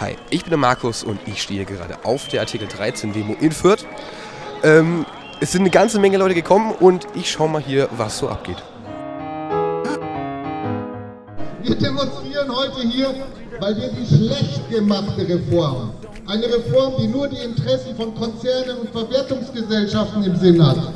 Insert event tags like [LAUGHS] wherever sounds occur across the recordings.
Hi, ich bin der Markus und ich stehe gerade auf der Artikel 13 Demo in Fürth. Ähm, es sind eine ganze Menge Leute gekommen und ich schaue mal hier, was so abgeht. Wir demonstrieren heute hier, weil wir die schlecht gemachte Reform, eine Reform, die nur die Interessen von Konzernen und Verwertungsgesellschaften im Sinn hat.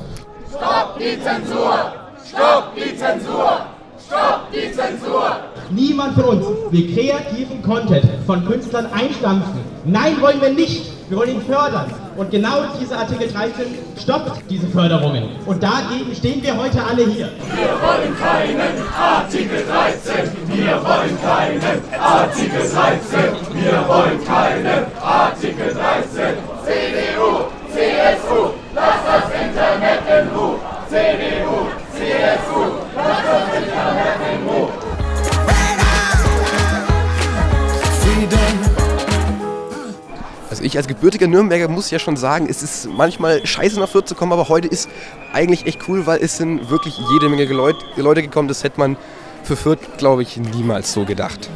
Stopp die Zensur! Stopp die Zensur! Stopp die Zensur! Niemand von uns will kreativen Content von Künstlern einstampfen. Nein, wollen wir nicht. Wir wollen ihn fördern. Und genau dieser Artikel 13 stoppt diese Förderungen. Und dagegen stehen wir heute alle hier. Wir wollen keinen Artikel 13. Wir wollen keinen Artikel 13. Wir wollen keinen Artikel 13. ich als gebürtiger Nürnberger muss ja schon sagen, es ist manchmal scheiße nach Fürth zu kommen, aber heute ist eigentlich echt cool, weil es sind wirklich jede Menge Leut Leute gekommen. Das hätte man für Fürth, glaube ich, niemals so gedacht.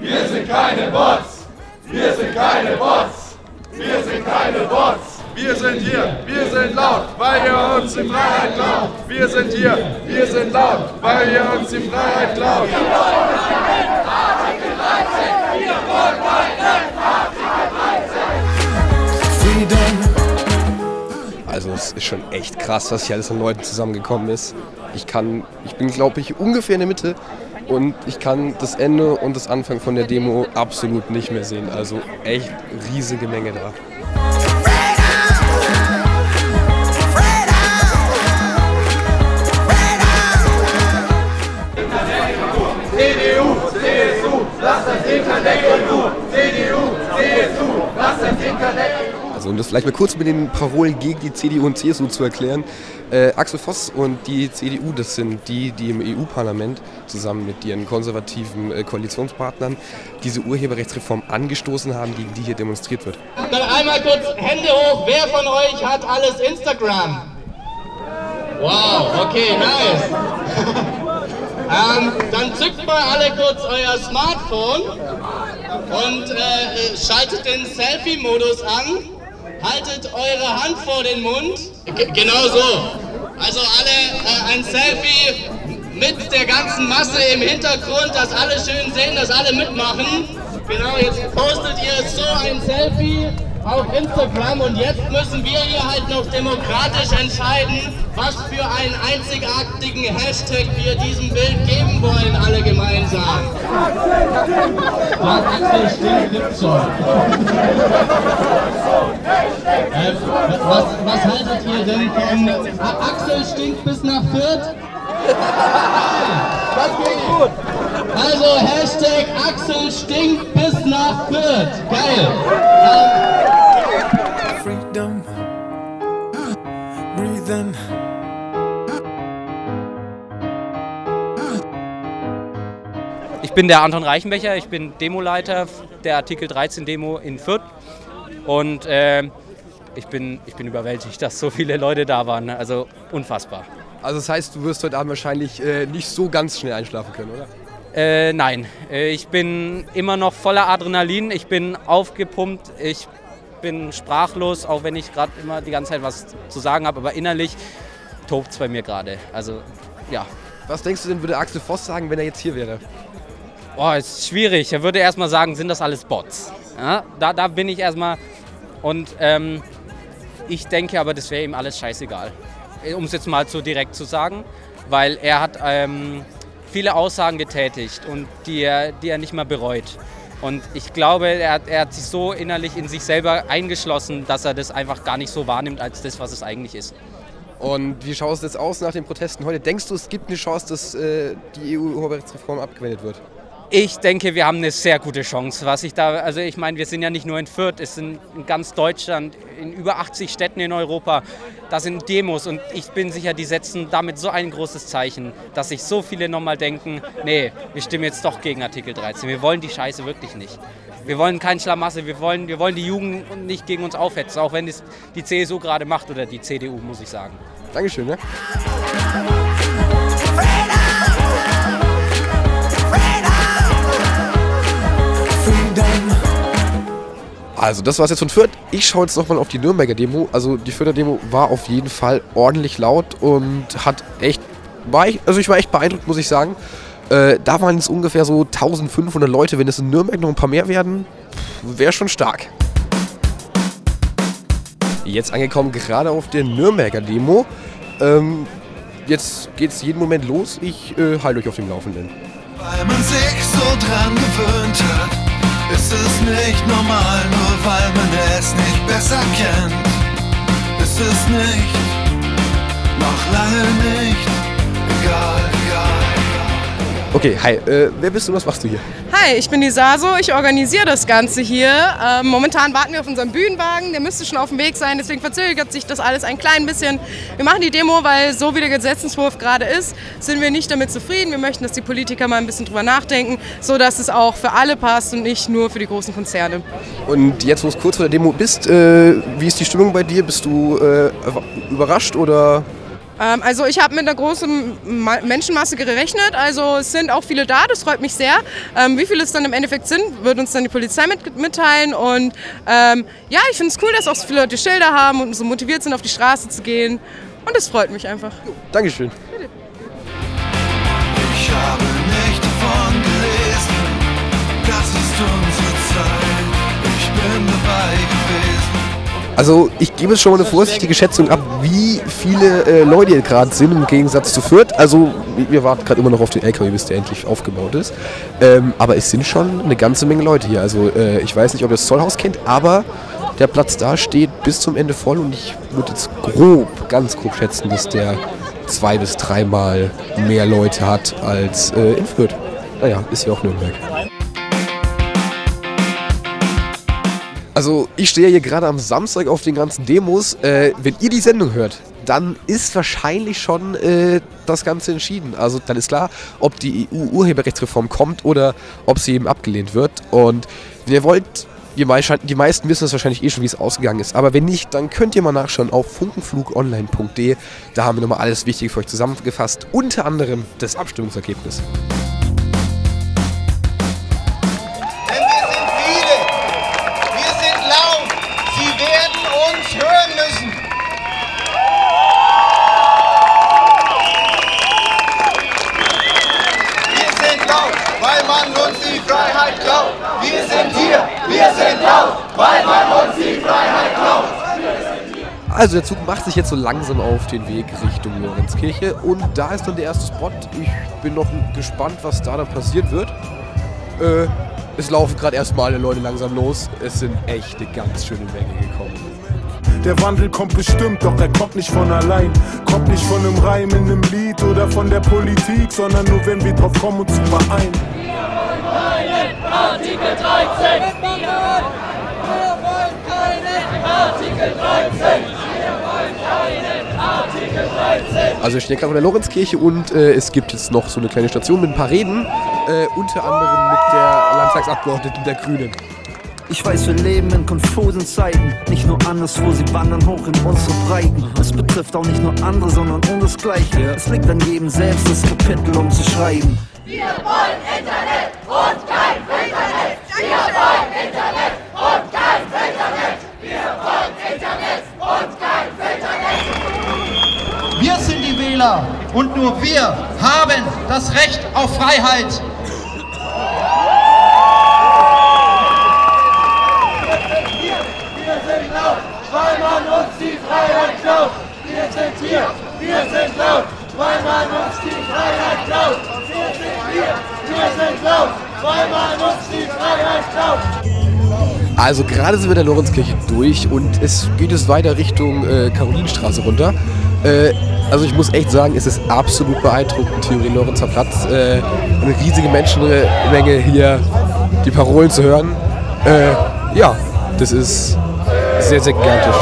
Wir sind keine Bots! Wir sind keine Bots! Wir sind keine Bots! Wir sind hier, wir sind laut, weil ihr uns die Freiheit klaut. Wir sind hier, wir sind laut, weil ihr uns die Freiheit klaut. Wir wollen keinen Artikel 13! Wir wollen keinen Artikel 13! Freedom. Also es ist schon echt krass, was hier alles an Leuten zusammengekommen ist. Ich kann, ich bin glaube ich ungefähr in der Mitte und ich kann das Ende und das Anfang von der Demo absolut nicht mehr sehen. Also echt riesige Menge da. Internet in Ruhe. CDU, CSU, lass das Internet in Ruhe. Also um das vielleicht mal kurz mit den Parolen gegen die CDU und CSU zu erklären. Äh, Axel Voss und die CDU, das sind die, die im EU-Parlament zusammen mit ihren konservativen äh, Koalitionspartnern diese Urheberrechtsreform angestoßen haben, gegen die hier demonstriert wird. Dann einmal kurz Hände hoch. Wer von euch hat alles Instagram? Wow, okay, nice. [LAUGHS] ähm, dann zückt mal alle kurz euer Smartphone und äh, schaltet den Selfie-Modus an. Haltet eure Hand vor den Mund. G genau so. Also alle äh, ein Selfie mit der ganzen Masse im Hintergrund, dass alle schön sehen, dass alle mitmachen. Genau, jetzt postet ihr so ein Selfie auf Instagram und jetzt müssen wir hier halt noch demokratisch entscheiden, was für einen einzigartigen Hashtag wir diesem Bild geben wollen, alle gemeinsam. Axel stinkt schon. [LAUGHS] Äh, was, was haltet ihr denn von A Axel stinkt bis nach Fürth? Das geht gut. Also Hashtag Axel stinkt bis nach Fürth. Geil. Freedom. Breathe in. Ich bin der Anton Reichenbecher, ich bin Demoleiter der Artikel 13 Demo in Fürth und äh, ich, bin, ich bin überwältigt, dass so viele Leute da waren. Also unfassbar. Also das heißt, du wirst heute Abend wahrscheinlich äh, nicht so ganz schnell einschlafen können, oder? Äh, nein, äh, ich bin immer noch voller Adrenalin, ich bin aufgepumpt, ich bin sprachlos, auch wenn ich gerade immer die ganze Zeit was zu sagen habe, aber innerlich tobt es bei mir gerade. Also ja, Was denkst du denn, würde Axel Voss sagen, wenn er jetzt hier wäre? Boah, ist schwierig. Er würde erstmal sagen, sind das alles Bots? Ja, da, da bin ich erstmal. Und ähm, ich denke aber, das wäre ihm alles scheißegal. Um es jetzt mal so direkt zu sagen. Weil er hat ähm, viele Aussagen getätigt und die er, die er nicht mehr bereut. Und ich glaube, er, hat- er hat sich so innerlich in sich selber eingeschlossen, dass er das einfach gar nicht so wahrnimmt als das, was es eigentlich ist. Und wie schaut es jetzt aus nach den Protesten heute? Denkst du, es gibt eine Chance, dass äh, die EU-Urheberrechtsreform abgewendet wird? Ich denke, wir haben eine sehr gute Chance. Was ich da, also ich meine, wir sind ja nicht nur in Fürth, es sind in ganz Deutschland, in über 80 Städten in Europa. Da sind Demos und ich bin sicher, die setzen damit so ein großes Zeichen, dass sich so viele nochmal denken, nee, wir stimmen jetzt doch gegen Artikel 13. Wir wollen die Scheiße wirklich nicht. Wir wollen kein Schlamassel, wir wollen, wir wollen die Jugend nicht gegen uns aufhetzen, auch wenn es die CSU gerade macht oder die CDU, muss ich sagen. Dankeschön. Ne? Also, das war's jetzt von Fürth. Ich schaue jetzt nochmal auf die Nürnberger Demo. Also, die Fürther Demo war auf jeden Fall ordentlich laut und hat echt. War ich, also, ich war echt beeindruckt, muss ich sagen. Äh, da waren es ungefähr so 1500 Leute. Wenn es in Nürnberg noch ein paar mehr werden, wäre schon stark. Jetzt angekommen, gerade auf der Nürnberger Demo. Ähm, jetzt geht's jeden Moment los. Ich äh, halte euch auf dem Laufenden. Weil man sich so dran gewöhnt hat, ist es nicht normal, nur weil man es nicht besser kennt. Ist es nicht, noch lange nicht, egal, egal. Okay, hi. Äh, wer bist du und was machst du hier? Hi, ich bin die Saso, ich organisiere das Ganze hier. Ähm, momentan warten wir auf unseren Bühnenwagen, der müsste schon auf dem Weg sein, deswegen verzögert sich das alles ein klein bisschen. Wir machen die Demo, weil so wie der Gesetzentwurf gerade ist, sind wir nicht damit zufrieden. Wir möchten, dass die Politiker mal ein bisschen drüber nachdenken, sodass es auch für alle passt und nicht nur für die großen Konzerne. Und jetzt, wo es kurz vor der Demo bist, äh, wie ist die Stimmung bei dir? Bist du äh, überrascht oder Ähm, also ich habe mit einer großen Ma Menschenmasse gerechnet, also es sind auch viele da, das freut mich sehr. Ähm, wie viele es dann im Endeffekt sind, wird uns dann die Polizei mit, mitteilen und ähm, ja, ich finde es cool, dass auch so viele Leute Schilder haben und so motiviert sind, auf die Straße zu gehen und das freut mich einfach. Dankeschön. Ich habe nicht davon gelesen, das ist unsere Zeit. Ich bin dabei gewesen. Also ich gebe schon mal eine vorsichtige Schätzung ab, wie viele äh, Leute hier gerade sind im Gegensatz zu Fürth. Also wir warten gerade immer noch auf den LKW, bis der endlich aufgebaut ist. Ähm, aber es sind schon eine ganze Menge Leute hier. Also äh, ich weiß nicht, ob ihr das Zollhaus kennt, aber der Platz da steht bis zum Ende voll und ich würde jetzt grob, ganz grob schätzen, dass der zwei bis dreimal mehr Leute hat als äh, in Fürth. Naja, ist ja auch Nürnberg. Also ich stehe hier gerade am Samstag auf den ganzen Demos. Äh, wenn ihr die Sendung hört, dann ist wahrscheinlich schon äh, das Ganze entschieden. Also dann ist klar, ob die EU-Urheberrechtsreform kommt oder ob sie eben abgelehnt wird. Und wenn ihr wollt, die, mei- die meisten wissen es wahrscheinlich eh schon, wie es ausgegangen ist. Aber wenn nicht, dann könnt ihr mal nachschauen auf funkenflugonline.de. Da haben wir nochmal alles Wichtige für euch zusammengefasst. Unter anderem das Abstimmungsergebnis. Also der Zug macht sich jetzt so langsam auf den Weg Richtung Lorenzkirche und da ist dann der erste Spot. Ich bin noch gespannt, was da dann passiert wird. Äh, es laufen gerade erstmal alle Leute langsam los. Es sind echte ganz schöne Menge gekommen. Der Wandel kommt bestimmt, doch er kommt nicht von allein. Kommt nicht von einem Reim in einem Lied oder von der Politik, sondern nur wenn wir drauf kommen, überein. Artikel 13! Wir wollen keinen Artikel 13! Wir wollen keinen Artikel 13! Also ich stehe gerade vor der Lorenzkirche und äh, es gibt jetzt noch so eine kleine Station mit ein paar Reden. Äh, unter anderem mit der Landtagsabgeordneten der Grünen. Ich weiß, wir leben in konfusen Zeiten. Nicht nur anderswo, sie wandern hoch in unsere Breiten. Es betrifft auch nicht nur andere, sondern unsersgleichen. Es liegt an jedem selbst, das Kapitel umzuschreiben. Wir wollen Internet und kein Internet! Wir wollen Internet und kein Internet! Wir wollen Internet und kein Internet! Wir sind die Wähler und nur wir haben das Recht auf Freiheit. Weil man uns die Freiheit klaut! Wir sind hier, wir sind laut, weil man uns die Freiheit klaut! Wir sind hier, wir sind laut, weil man uns die Freiheit klaut! Also gerade sind wir der Lorenzkirche durch und es geht jetzt weiter Richtung äh, Karolinenstraße runter. Äh, also ich muss echt sagen, es ist absolut beeindruckend den Lorenzer Platz. Äh, eine riesige Menschenmenge hier, die Parolen zu hören. Äh, ja, das ist sehr, sehr gigantisch.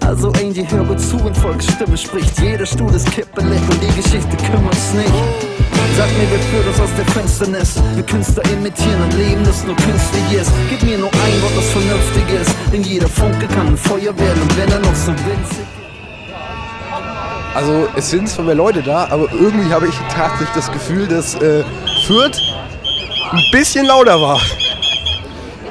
Also Angie, hör gut zu und Volksstimme spricht. Jeder Stuhl ist kippelig und die Geschichte kümmert's nicht. Sag mir, wer führt uns aus der Finsternis? Wir Künstler imitieren ein Leben, das nur künstlich ist. Gib mir nur ein Wort, das vernünftig ist. Denn jeder Funke kann ein Feuer werden und wenn er noch so winzig Also es sind zwar mehr Leute da, aber irgendwie habe ich tatsächlich das Gefühl, dass äh, Fürth ein bisschen lauter war.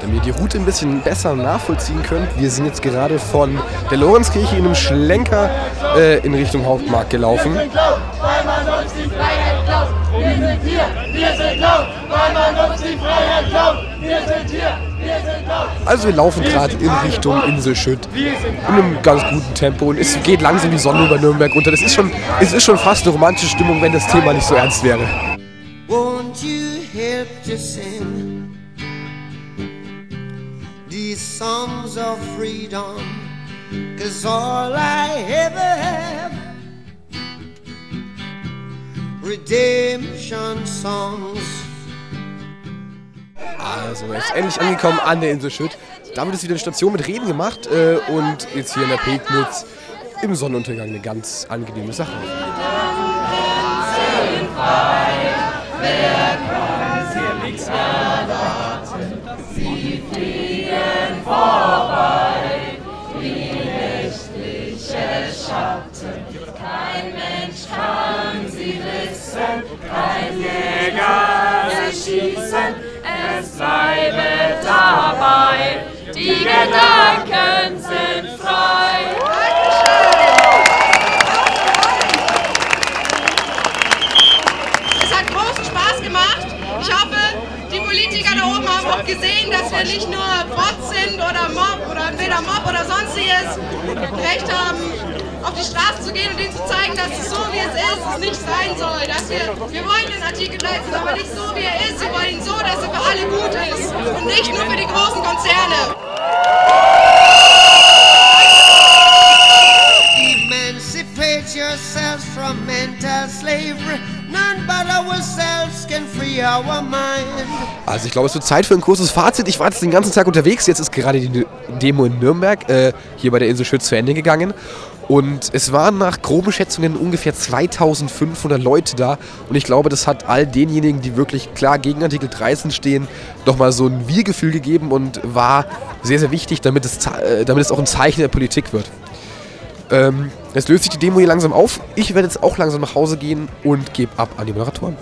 Damit ihr die Route ein bisschen besser nachvollziehen könnt, wir sind jetzt gerade von der Lorenzkirche in einem Schlenker äh, in Richtung Hauptmarkt gelaufen. Man uns die Freiheit klaut. Wir sind hier. Also wir laufen gerade in Richtung Inselschütt in einem ganz guten Tempo und es geht langsam die Sonne über Nürnberg unter. Das ist schon, es ist schon fast eine romantische Stimmung, wenn das Thema nicht so ernst wäre. Won't you help to sing these songs of freedom? Cause all I ever have redemption songs. Also, er ist endlich angekommen an der Insel Schütt. Damit ist wieder eine Station mit Reden gemacht äh, und jetzt hier in der Pegnitz im Sonnenuntergang eine ganz angenehme Sache. Sie Gedanken sind frei. Es hat großen Spaß gemacht. Ich hoffe, die Politiker da oben haben auch gesehen, dass wir nicht nur Bots sind oder Mob oder entweder Mob oder sonstiges Recht haben, auf die Straße zu gehen und ihnen zu zeigen, dass es so wie es ist, es nicht sein soll. Dass wir, wir wollen den Artikel 13, aber nicht so wie er ist. Wir wollen ihn so, dass er für alle gut ist und nicht nur für die großen Konzerne. Also ich glaube, es wird Zeit für ein kurzes Fazit. Ich war jetzt den ganzen Tag unterwegs. Jetzt ist gerade die Demo in Nürnberg äh, hier bei der Insel Schütt zu Ende gegangen. Und es waren nach groben Schätzungen ungefähr 2500 Leute da. Und ich glaube, das hat all denjenigen, die wirklich klar gegen Artikel 13 stehen, nochmal so ein Wir-Gefühl gegeben und war sehr, sehr wichtig, damit es, äh, damit es auch ein Zeichen der Politik wird. Ähm, jetzt löst sich die Demo hier langsam auf. Ich werde jetzt auch langsam nach Hause gehen und gebe ab an die Moderatoren.